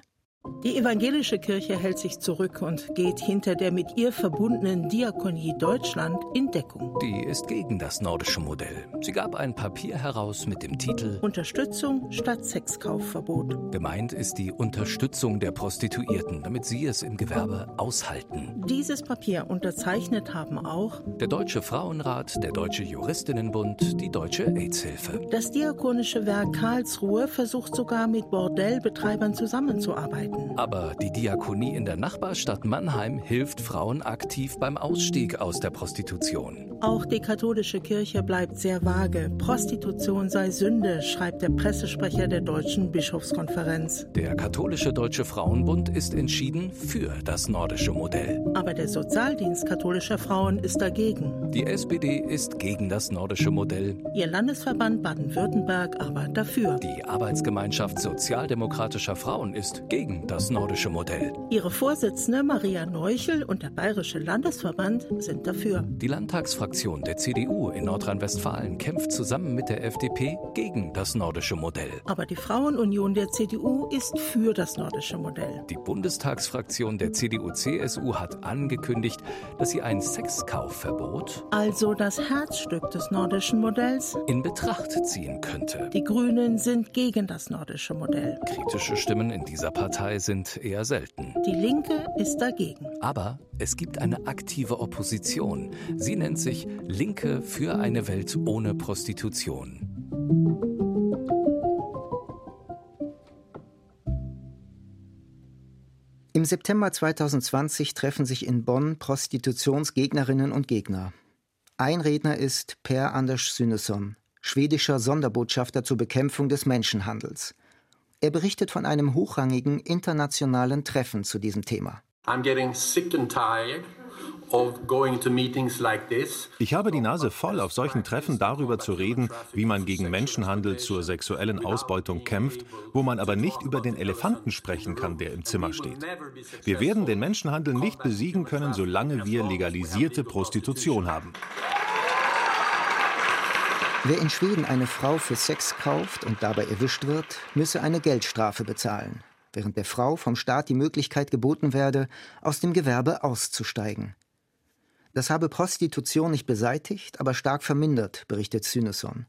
Die evangelische Kirche hält sich zurück und geht hinter der mit ihr verbundenen Diakonie Deutschland in Deckung. Die ist gegen das nordische Modell. Sie gab ein Papier heraus mit dem Titel Unterstützung statt Sexkaufverbot. Gemeint ist die Unterstützung der Prostituierten, damit sie es im Gewerbe aushalten. Dieses Papier unterzeichnet haben auch der Deutsche Frauenrat, der Deutsche Juristinnenbund, die Deutsche AIDS-Hilfe. Das diakonische Werk Karlsruhe versucht sogar mit Bordellbetreibern zusammenzuarbeiten arbeiten. Aber die Diakonie in der Nachbarstadt Mannheim hilft Frauen aktiv beim Ausstieg aus der Prostitution. Auch die katholische Kirche bleibt sehr vage. Prostitution sei Sünde, schreibt der Pressesprecher der Deutschen Bischofskonferenz. Der katholische Deutsche Frauenbund ist entschieden für das nordische Modell. Aber der Sozialdienst katholischer Frauen ist dagegen. Die SPD ist gegen das nordische Modell. Ihr Landesverband Baden-Württemberg aber dafür. Die Arbeitsgemeinschaft sozialdemokratischer Frauen ist gegen das nordische Modell. Ihre Vorsitzende Maria Neuchel und der Bayerische Landesverband sind dafür. Die Landtagsfraktion Fraktion der CDU in Nordrhein-Westfalen kämpft zusammen mit der FDP gegen das nordische Modell. Aber die Frauenunion der CDU ist für das nordische Modell. Die Bundestagsfraktion der CDU-CSU hat angekündigt, dass sie ein Sexkaufverbot, also das Herzstück des nordischen Modells, in Betracht ziehen könnte. Die Grünen sind gegen das nordische Modell. Kritische Stimmen in dieser Partei sind eher selten. Die Linke ist dagegen. Aber es gibt eine aktive Opposition. Sie nennt sich Linke für eine Welt ohne Prostitution. Im September 2020 treffen sich in Bonn Prostitutionsgegnerinnen und Gegner. Ein Redner ist Per Anders Synnesson, schwedischer Sonderbotschafter zur Bekämpfung des Menschenhandels. Er berichtet von einem hochrangigen internationalen Treffen zu diesem Thema. Ich habe die Nase voll, auf solchen Treffen darüber zu reden, wie man gegen Menschenhandel zur sexuellen Ausbeutung kämpft, wo man aber nicht über den Elefanten sprechen kann, der im Zimmer steht. Wir werden den Menschenhandel nicht besiegen können, solange wir legalisierte Prostitution haben. Wer in Schweden eine Frau für Sex kauft und dabei erwischt wird, müsse eine Geldstrafe bezahlen, während der Frau vom Staat die Möglichkeit geboten werde, aus dem Gewerbe auszusteigen. Das habe Prostitution nicht beseitigt, aber stark vermindert, berichtet Syneson.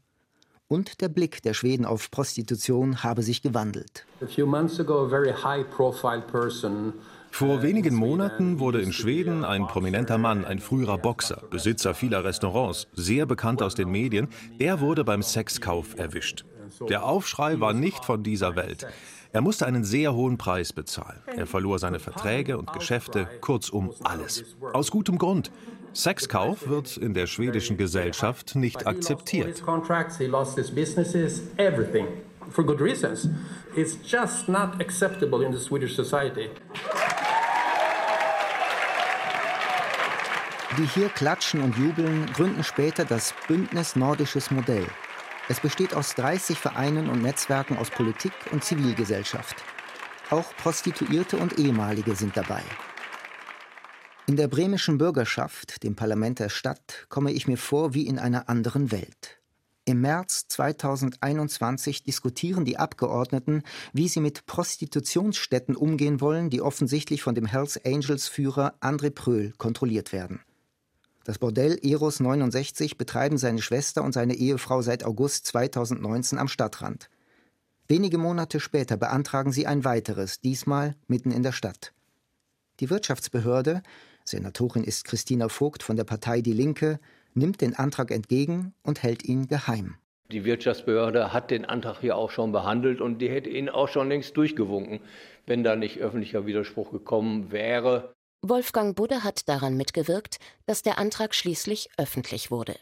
Und der Blick der Schweden auf Prostitution habe sich gewandelt. Vor wenigen Monaten wurde in Schweden ein prominenter Mann, ein früherer Boxer, Besitzer vieler Restaurants, sehr bekannt aus den Medien, er wurde beim Sexkauf erwischt. Der Aufschrei war nicht von dieser Welt. Er musste einen sehr hohen Preis bezahlen. Er verlor seine Verträge und Geschäfte, kurzum alles. Aus gutem Grund. Sexkauf wird in der schwedischen Gesellschaft nicht akzeptiert. For good reasons. It's just not acceptable in the Swedish society. Die hier klatschen und jubeln, gründen später das Bündnis Nordisches Modell. Es besteht aus 30 Vereinen und Netzwerken aus Politik und Zivilgesellschaft. Auch Prostituierte und Ehemalige sind dabei. In der bremischen Bürgerschaft, dem Parlament der Stadt, komme ich mir vor wie in einer anderen Welt. Im März 2021 diskutieren die Abgeordneten, wie sie mit Prostitutionsstätten umgehen wollen, die offensichtlich von dem Hells Angels Führer André Pröhl kontrolliert werden. Das Bordell Eros 69 betreiben seine Schwester und seine Ehefrau seit August 2019 am Stadtrand. Wenige Monate später beantragen sie ein weiteres, diesmal mitten in der Stadt. Die Wirtschaftsbehörde, Senatorin ist Christina Vogt von der Partei Die Linke, nimmt den Antrag entgegen und hält ihn geheim. Die Wirtschaftsbehörde hat den Antrag hier auch schon behandelt und die hätte ihn auch schon längst durchgewunken, wenn da nicht öffentlicher Widerspruch gekommen wäre. Wolfgang Budde hat daran mitgewirkt, dass der Antrag schließlich öffentlich wurde.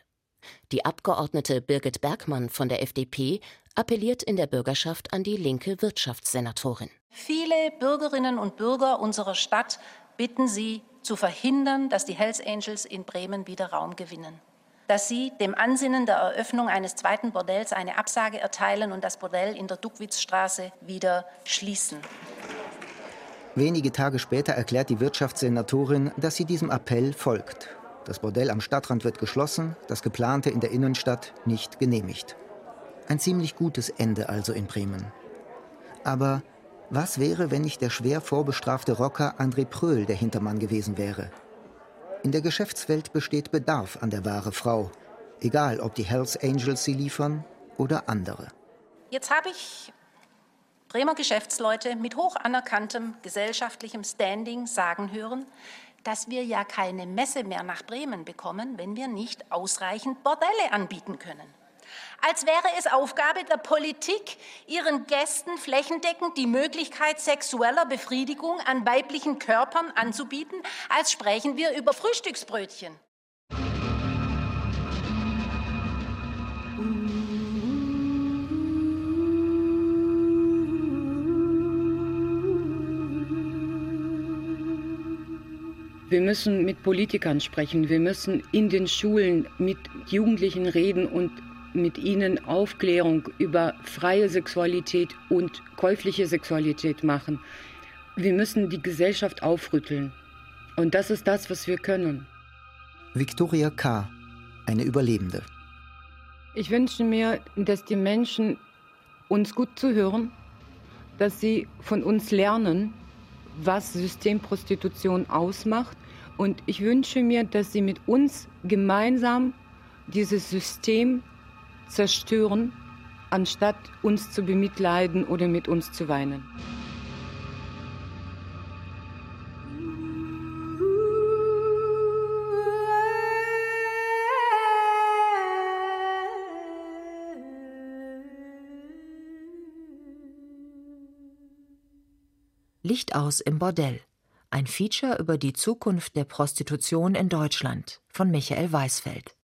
Die Abgeordnete Birgit Bergmann von der FDP appelliert in der Bürgerschaft an die linke Wirtschaftssenatorin. Viele Bürgerinnen und Bürger unserer Stadt bitten Sie zu verhindern, dass die Hells Angels in Bremen wieder Raum gewinnen. Dass Sie dem Ansinnen der Eröffnung eines zweiten Bordells eine Absage erteilen und das Bordell in der Duckwitzstraße wieder schließen. Wenige Tage später erklärt die Wirtschaftssenatorin, dass sie diesem Appell folgt. Das Bordell am Stadtrand wird geschlossen, das geplante in der Innenstadt nicht genehmigt. Ein ziemlich gutes Ende also in Bremen. Aber was wäre, wenn nicht der schwer vorbestrafte Rocker André Pröhl der Hintermann gewesen wäre? In der Geschäftswelt besteht Bedarf an der wahre Frau, egal ob die Hells Angels sie liefern oder andere. Jetzt habe ich Bremer Geschäftsleute mit hoch anerkanntem gesellschaftlichem Standing sagen hören, dass wir ja keine Messe mehr nach Bremen bekommen, wenn wir nicht ausreichend Bordelle anbieten können. Als wäre es Aufgabe der Politik, ihren Gästen flächendeckend die Möglichkeit sexueller Befriedigung an weiblichen Körpern anzubieten, als sprechen wir über Frühstücksbrötchen. Wir müssen mit Politikern sprechen, wir müssen in den Schulen mit Jugendlichen reden und mit ihnen Aufklärung über freie Sexualität und käufliche Sexualität machen. Wir müssen die Gesellschaft aufrütteln. Und das ist das, was wir können. Victoria K., eine Überlebende. Ich wünsche mir, dass die Menschen uns gut zuhören, dass sie von uns lernen, was Systemprostitution ausmacht. Und ich wünsche mir, dass sie mit uns gemeinsam dieses System zerstören, anstatt uns zu bemitleiden oder mit uns zu weinen. Licht aus im Bordell. Ein Feature über die Zukunft der Prostitution in Deutschland von Michael Weisfeld.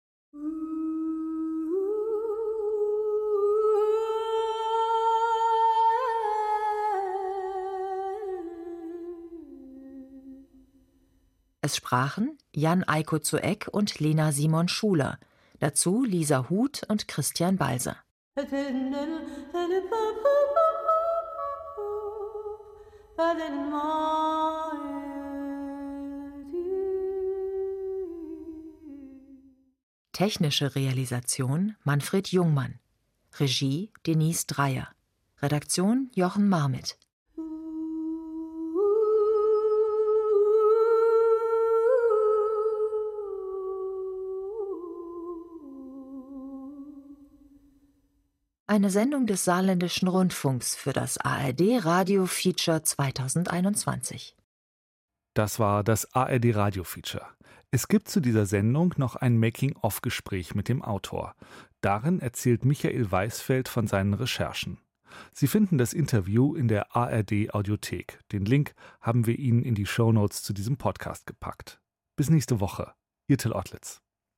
Es sprachen Jan Eiko zu Eck und Lena Simon Schuler, dazu Lisa Huth und Christian Balser. Technische Realisation Manfred Jungmann. Regie Denise Dreyer. Redaktion Jochen Marmit. Eine Sendung des Saarländischen Rundfunks für das ARD Radio Feature 2021. Das war das ARD Radio Feature. Es gibt zu dieser Sendung noch ein Making-of-Gespräch mit dem Autor. Darin erzählt Michael Weisfeld von seinen Recherchen. Sie finden das Interview in der ARD Audiothek. Den Link haben wir Ihnen in die Shownotes zu diesem Podcast gepackt. Bis nächste Woche. Ihr Till Ottlitz.